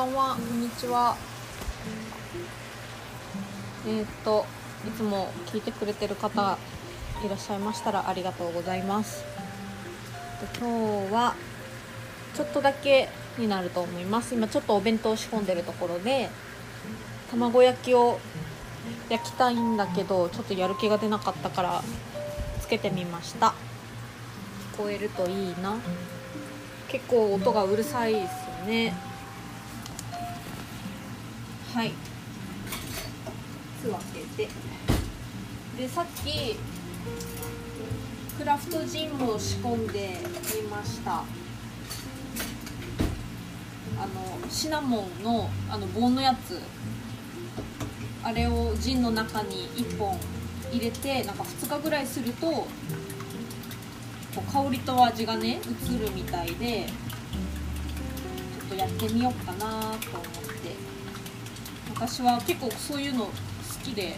ばんは、こんにちは。えーっと、いつも聞いてくれてる方いらっしゃいましたらありがとうございます。今日はちょっとだけになると思います。今ちょっとお弁当仕込んでるところで、卵焼きを焼きたいんだけど、ちょっとやる気が出なかったからつけてみました。聞こえるといいな。結構音がうるさいですよね。はい。つ分けて。でさっきクラフトジンを仕込んでみました。あのシナモンのあの棒のやつ。あれをジンの中に1本入れてなんか2日ぐらいするとこう香りと味がね移るみたいでちょっとやってみようかなと思って。私は結構そういうの好きで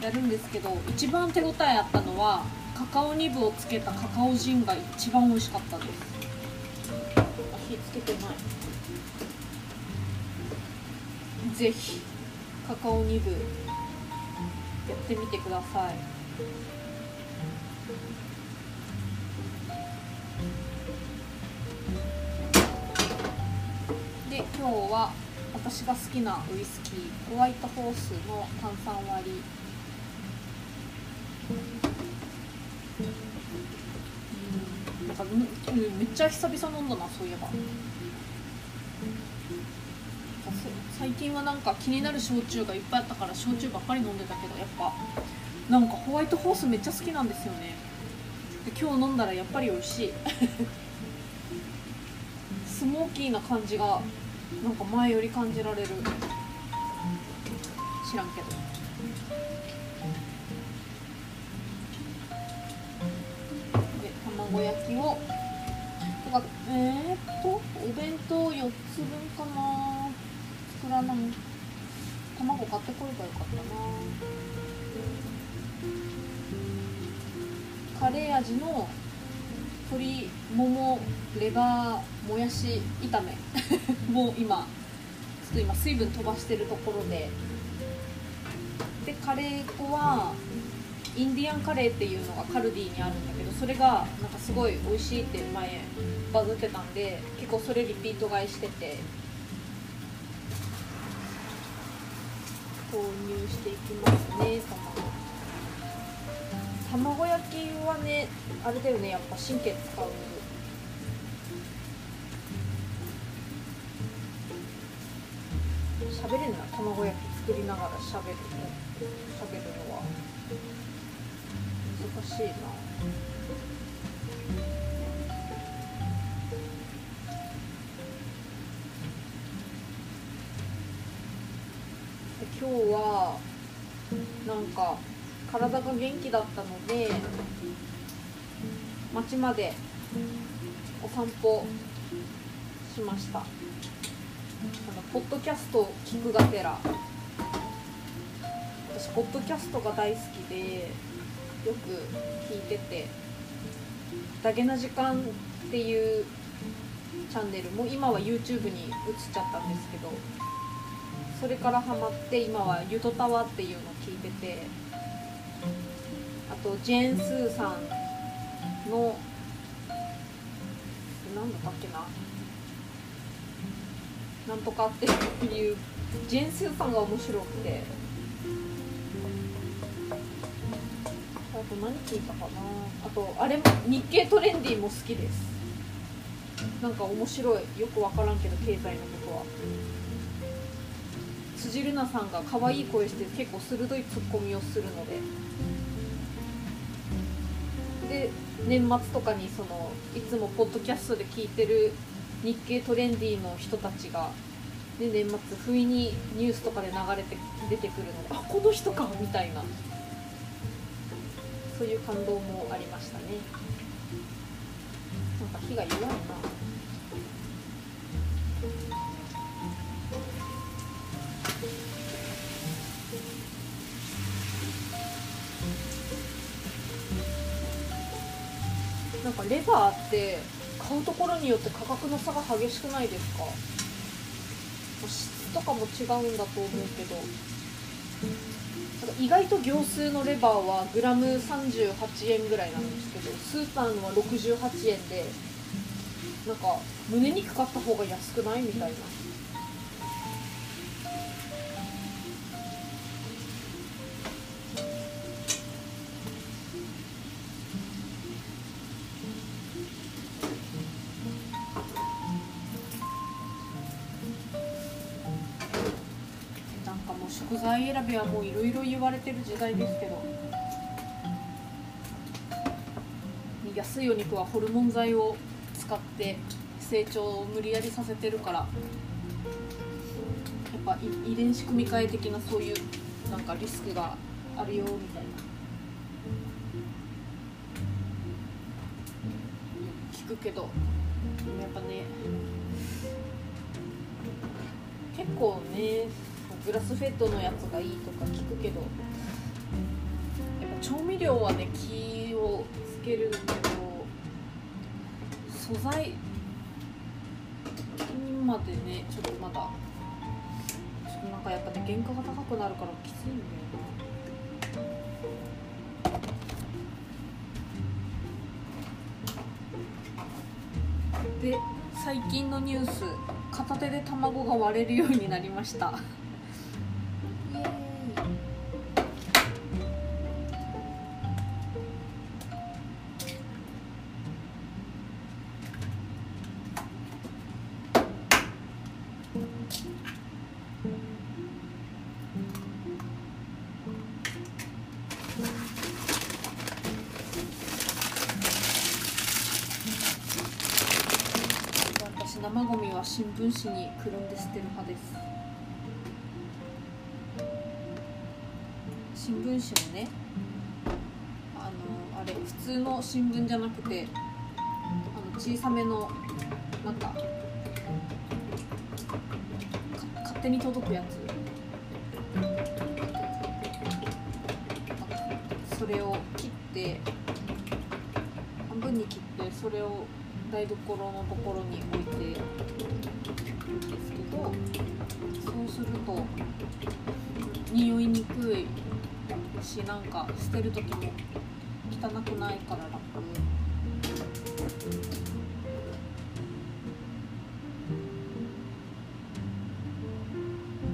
やるんですけど一番手応えあったのはカカオニブをつけたカカオジンが一番美味しかったです。あ火つけてない。ぜひカカオニブやってみてください。で今日は私が好きなウイスキーホワイトホースの炭酸割り。うんなんかめっちゃ久々飲んだなそういえば。最近はなんか気になる焼酎がいっぱいあったから焼酎ばっかり飲んでたけどやっぱなんかホワイトホースめっちゃ好きなんですよね。で今日飲んだらやっぱり美味しい。スモーキーな感じがなんか前より感じられる。知らんけど。で卵焼きをてかえー、っとお弁当4つ分かな。作らない。卵買ってこればよかったな。カレー味の鶏ももレバーもやし炒め。もう今ちょっと今水分飛ばしてるところで。でカレー粉はインディアンカレーっていうのがカルディにあるんだけどそれがなんかすごい美味しいって前バズってたんで結構それリピート買いしてて。購入していきますね卵。卵焼きはねあれだよねやっぱ神経使う。喋れんな卵焼き作りながら喋るの。喋るのは難しいな今日はなんか体が元気だったので町までお散歩しました。のポッドキャスト聞くがてら。私ポッドキャストが大好きでよく聞いてて「ダゲな時間」っていうチャンネルも今は YouTube に移っちゃったんですけど。それからハマって今は「ゆとたわ」っていうのを聞いてて。あとジェーン・スーさんの何だったっけな。なんとかっていうジェン・スーさんが面白くて。あと何聞いたかな。あとあれも日経トレンディも好きです。なんか面白い。よく分からんけど経済のことは。辻るなさんが可愛い声して結構鋭いツッコミをするので。で年末とかにそのいつもポッドキャストで聞いてる日経トレンディの人たちがで年末不意にニュースとかで流れて出てくるのであこの人か。みたいな。そういう感動もありましたね。なんか火が弱いな。なんかレバーって買うところによって価格の差が激しくないですか？質とかも違うんだと思うけど。なん意外と行数のレバーはグラム38円ぐらいなんですけどスーパーのは68円でなんか胸肉買った方が安くないみたいな。材選びはもういろいろ言われてる時代ですけど。安いお肉はホルモン剤を使って成長を無理やりさせてるから。やっぱ遺伝子組み換え的なそういうなんかリスクがあるよみたいな。聞くけどでもやっぱね結構ねグラスフェッドのやつがいいとか聞くけどやっぱ調味料はね気をつけるけど素材にまでねちょっとまだちょっとなんかやっぱね原価が高くなるからきついんだよな。で最近のニュース片手で卵が割れるようになりました。新聞紙にくるんで捨てる派です。新聞紙もねあのあれ普通の新聞じゃなくてあの小さめのなんかか勝手に届くやつ。それを切って半分に切ってそれを台所のところに置いてですけどそうすると匂いにくいしなんか捨てる時も汚くないから楽。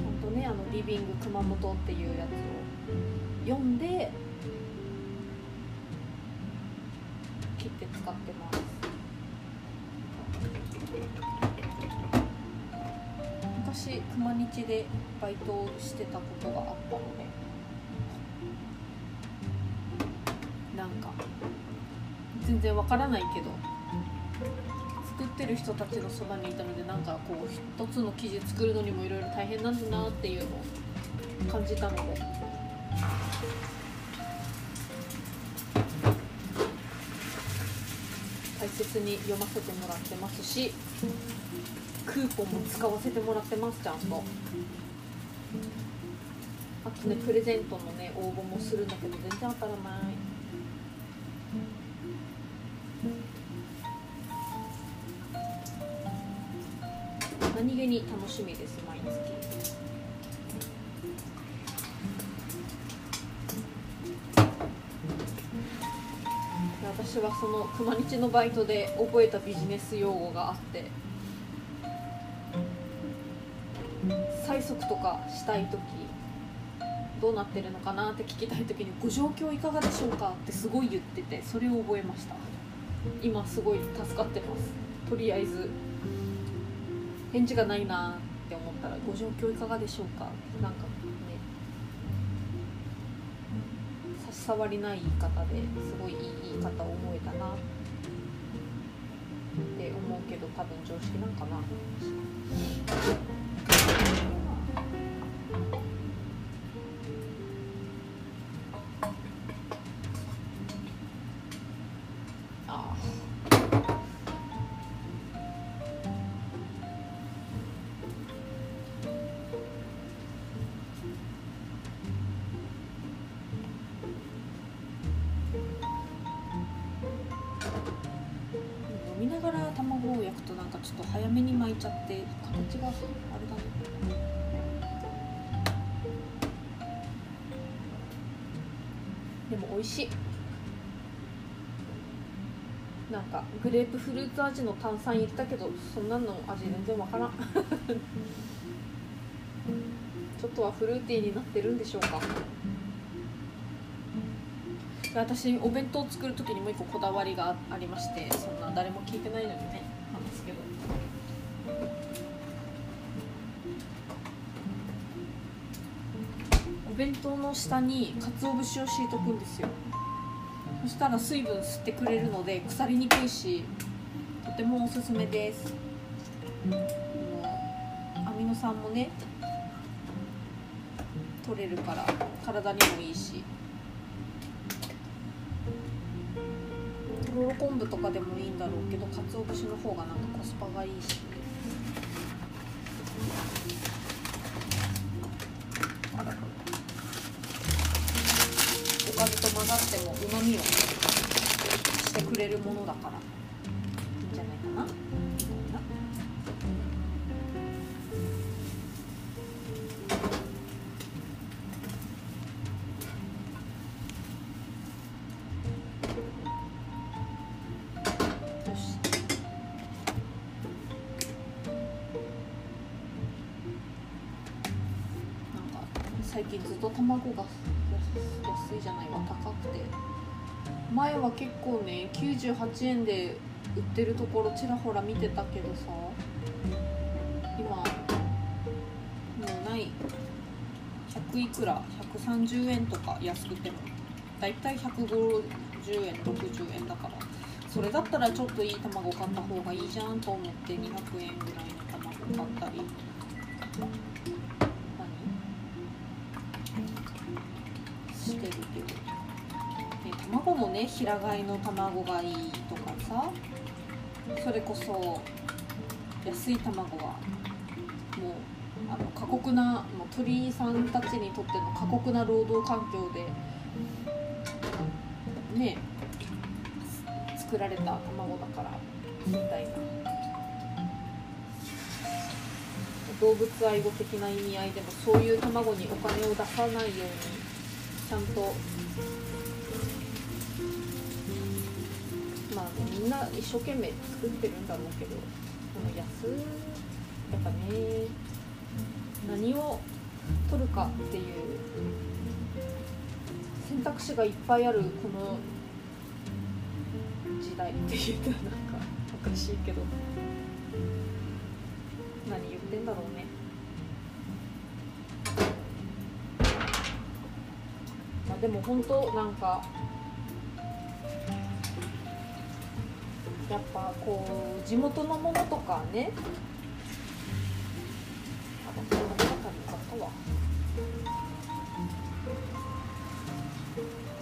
ほんとねあのリビング熊本っていうやつを読んで切って使ってます昔熊日でバイトをしてたことがあったので。なんか全然わからないけど。作ってる人たちのそばにいたのでなんかこう一つの生地作るのにもいろいろ大変なんだなっていうのを感じたので。大切に読ませてもらってますし。クーポンも使わせてもらってますちゃんと。あとねプレゼントのね応募もするんだけど全然当たらない。何気に楽しみです毎月。で私はその熊日のバイトで覚えたビジネス用語があって。催促とかしたい時どうなってるのかなって聞きたい時に「ご状況いかがでしょうか?」ってすごい言っててそれを覚えました今すごい助かってますとりあえず返事がないなって思ったら「ご状況いかがでしょうか?」なんかね差し障りない言い方ですごいいい言い方を思えたなって思うけど多分常識なんかななんかちょっと早めに巻いちゃって形があれだね。でも美味しい。なんかグレープフルーツ味の炭酸入れたけどそんなの味全然わからん。ちょっとはフルーティーになってるんでしょうか。私お弁当作る時にもう一個こだわりがありましてそんな誰も聞いてないのにね。弁当の下に鰹節を敷いとくんですよ。そしたら水分吸ってくれるので腐りにくいしとてもおすすめです。アミノ酸もね取れるから体にもいいし。とろろ昆布とかでもいいんだろうけど鰹節の方がなんかコスパがいいし。かずと混ざってもうまみをしてくれるものだから。いいんじゃないかな。最近ずっと卵が前は結構ね98円で売ってるところちらほら見てたけどさ今もうない。100いくら130円とか安くても。だいたい150円60円だから。それだったらちょっといい卵買った方がいいじゃんと思って200円ぐらいの卵買ったり。してるけど、卵もね平飼いの卵がいいとかさ。それこそ安い卵はもうあの過酷なもう鳥さんたちにとっての過酷な労働環境でね作られた卵だからみたいな。動物愛護的な意味合いでもそういう卵にお金を出さないようにちゃんとまあみんな一生懸命作ってるんだろうけどこの安やっぱね何を取るかっていう選択肢がいっぱいあるこの時代って言うとなんかおかしいけど。何言ってんだろうね。まあでも本当なんかやっぱこう地元のものとかね。あこんな中に買ったわ。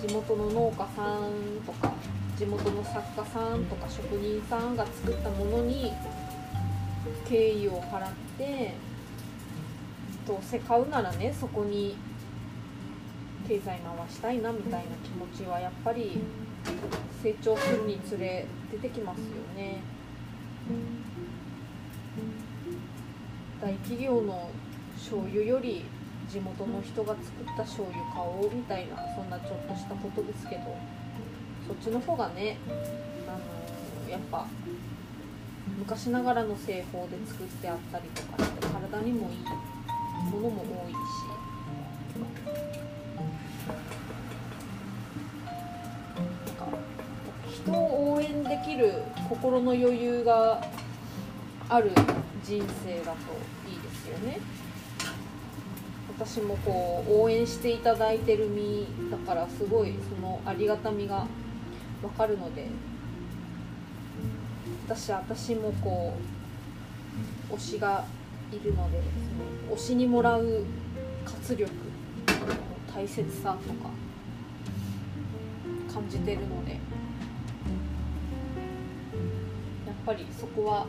地元の農家さんとか地元の作家さんとか職人さんが作ったものに敬意を払ってどうせ買うならねそこに経済回したいなみたいな気持ちはやっぱり成長するにつれ出てきますよね。大企業の醤油より地元の人が作った醤油買おうみたいなそんなちょっとしたことですけどそっちの方がね、あのーやっぱ昔ながらの製法で作ってあったりとかして体にもいいものも多いし。を応援できる心の余裕がある人生だといいですよね。私もこう応援していただいてる身だからすごいそのありがたみがわかるので私私もこう推しがいるのでその推しにもらう活力大切さとか感じてるのでぱりそこは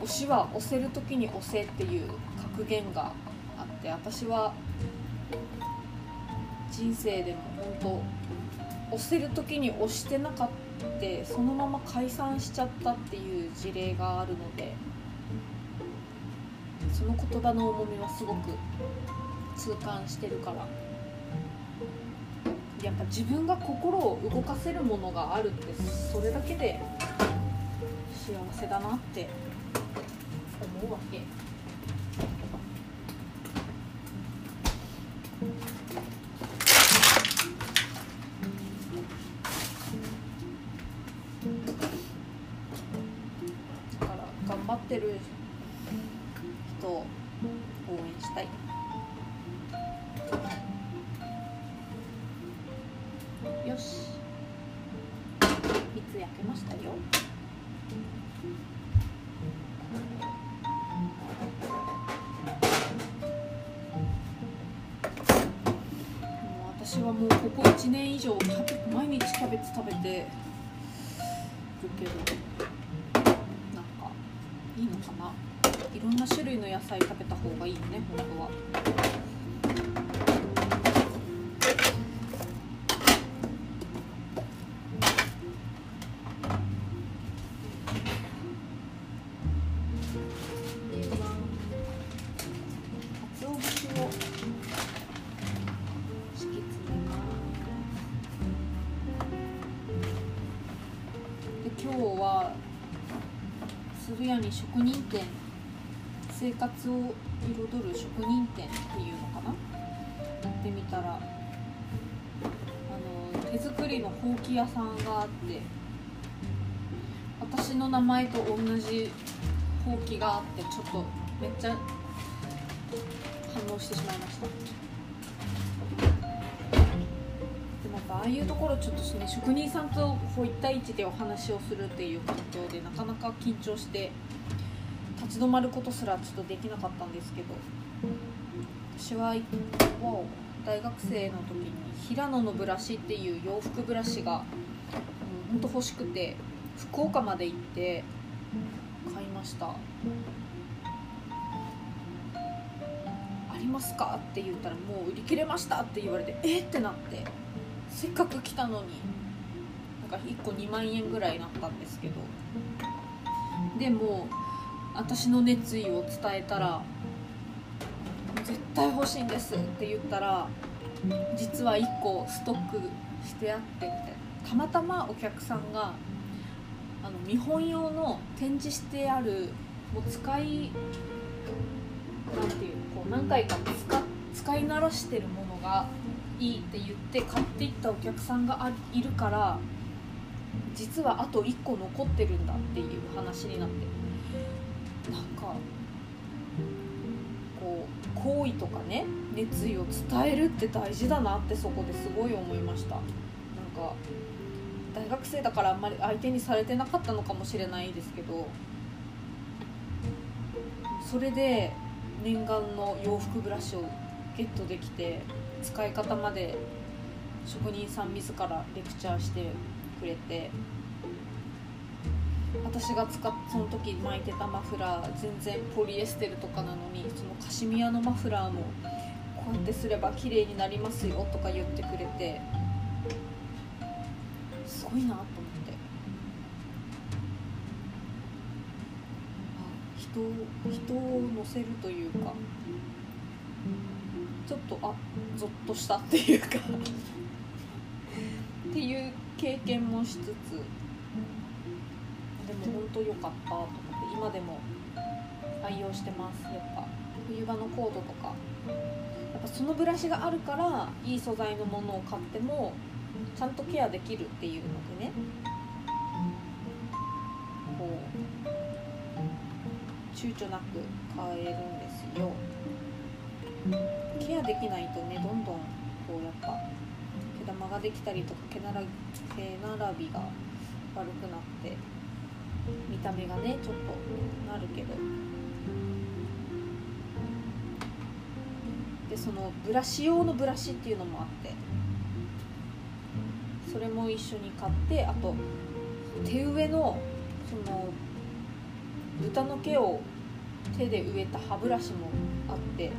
推しは押せる時に押せっていう格言があって私は人生でも本当押せる時に押してなかってそのまま解散しちゃったっていう事例があるのでその言葉の重みはすごく痛感してるからやっぱ自分が心を動かせるものがあるってそれだけで幸せだなって思うわけ。もうここ1年以上食べ毎日キャベツ食べてるけどなんかいいのかな？いろんな種類の野菜食べた方がいいよね本当は。今日は鶴屋に職人店生活を彩る職人店っていうのかな？行ってみたらあの手作りのほうき屋さんがあって私の名前と同じほうきがあってちょっとめっちゃ反応してしまいました。ああいうところちょっとね職人さんとこう1対1でお話をするっていう環境でなかなか緊張して立ち止まることすらちょっとできなかったんですけど私は大学生の時に平野のブラシっていう洋服ブラシが、うん、ほんと欲しくて福岡まで行って買いました。ありますか？って言ったらもう売り切れましたって言われてえ？っってなって。せっかく来たのに。なんか1個2万円ぐらいなったんですけど。でも私の熱意を伝えたら絶対欲しいんですって言ったら実は1個ストックしてあってみたいな。たまたまお客さんがあの見本用の展示してあるもう使いなんていうこう何回か使使い慣らしてるものがいいって言って買っていったお客さんがあいるから実はあと1個残ってるんだっていう話になって。なんかこう好意とかね熱意を伝えるって大事だなってそこですごい思いました。なんか大学生だからあんまり相手にされてなかったのかもしれないですけどそれで念願の洋服ブラシをゲットできて使い方まで職人さん自らレクチャーしてくれて私が使っその時巻いてたマフラー全然ポリエステルとかなのにそのカシミヤのマフラーもこうやってすれば綺麗になりますよとか言ってくれてすごいなと思って。人人を乗せるというか。ちょっとあゾッとしたっていうか。っていう経験もしつつ。でも本当良かったと思って今でも愛用してますやっぱ。冬場のコードとか。やっぱそのブラシがあるからいい素材のものを買ってもちゃんとケアできるっていうのでね。こう躊躇なく買えるんですよ。ケアできないとねどんどんこうやっぱ毛玉ができたりとか毛なら毛並びが悪くなって見た目がねちょっとなるけど。でそのブラシ用のブラシっていうのもあって。それも一緒に買ってあと手植えのその豚の毛を手で植えた歯ブラシもあって。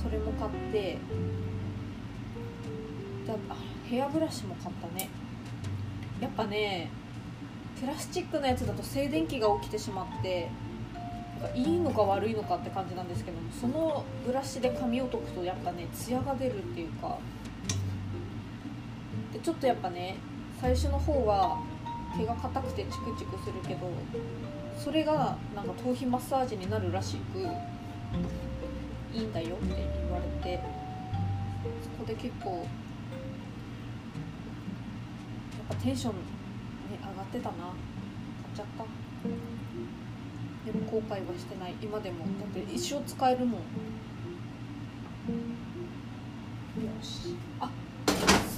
それも買って。であヘアブラシも買ったね。やっぱねプラスチックのやつだと静電気が起きてしまってかいいのか悪いのかって感じなんですけどもそのブラシで髪を解くとやっぱねツヤが出るっていうか。でちょっとやっぱね最初の方は毛が硬くてチクチクするけどそれがなんか頭皮マッサージになるらしくいいんだよって言われてそこで結構やっぱテンション、ね、上がってたな。買っちゃったでも後悔はしてない。今でも。だって一生使えるもん。よし。あ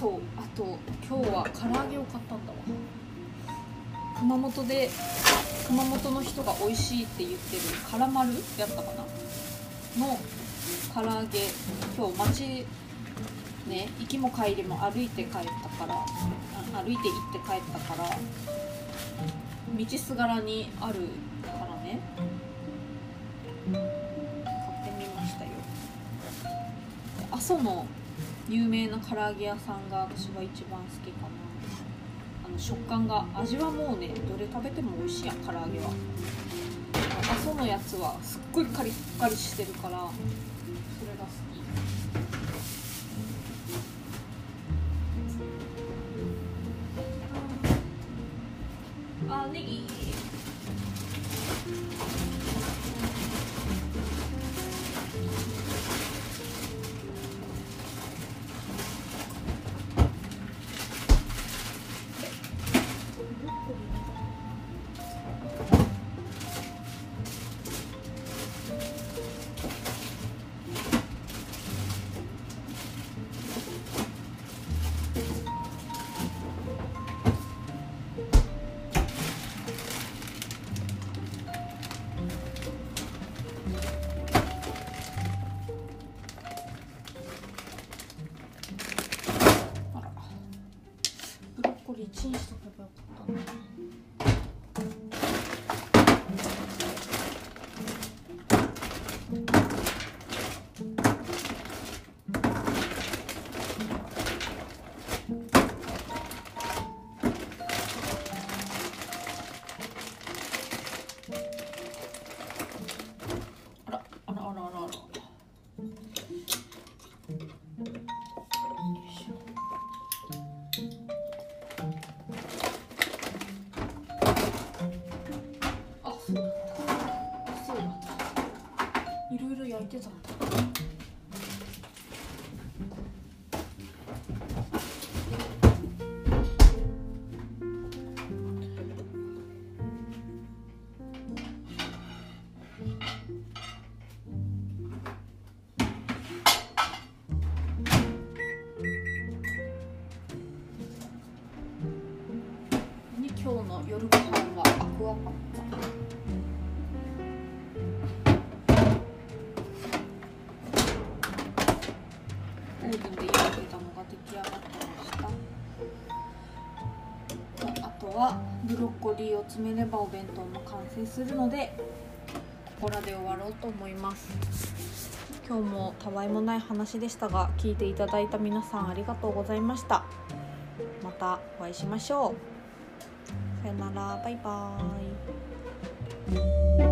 そう。あと今日は唐揚げを買ったんだわ。熊本で熊本の人が美味しいって言ってる辛丸やったかな？の唐揚げ。今日街ね行きも帰りも歩いて帰ったから歩いて行って帰ったから道すがらにあるからね。買ってみましたよ。阿蘇の有名な唐揚げ屋さんが私は一番好きかな。あの食感が味はもうねどれ食べても美味しいやん唐揚げは。阿蘇のやつはすっごいカリッカリしてるから今日の夜ご飯はアクアパッツァオーブンで焼いてたのが出来上がってましたあとはブロッコリーを詰めればお弁当も完成するのでここらで終わろうと思います今日もたわいもない話でしたが聞いていただいた皆さんありがとうございました。またお会いしましょう。さよなら。バイバーイ。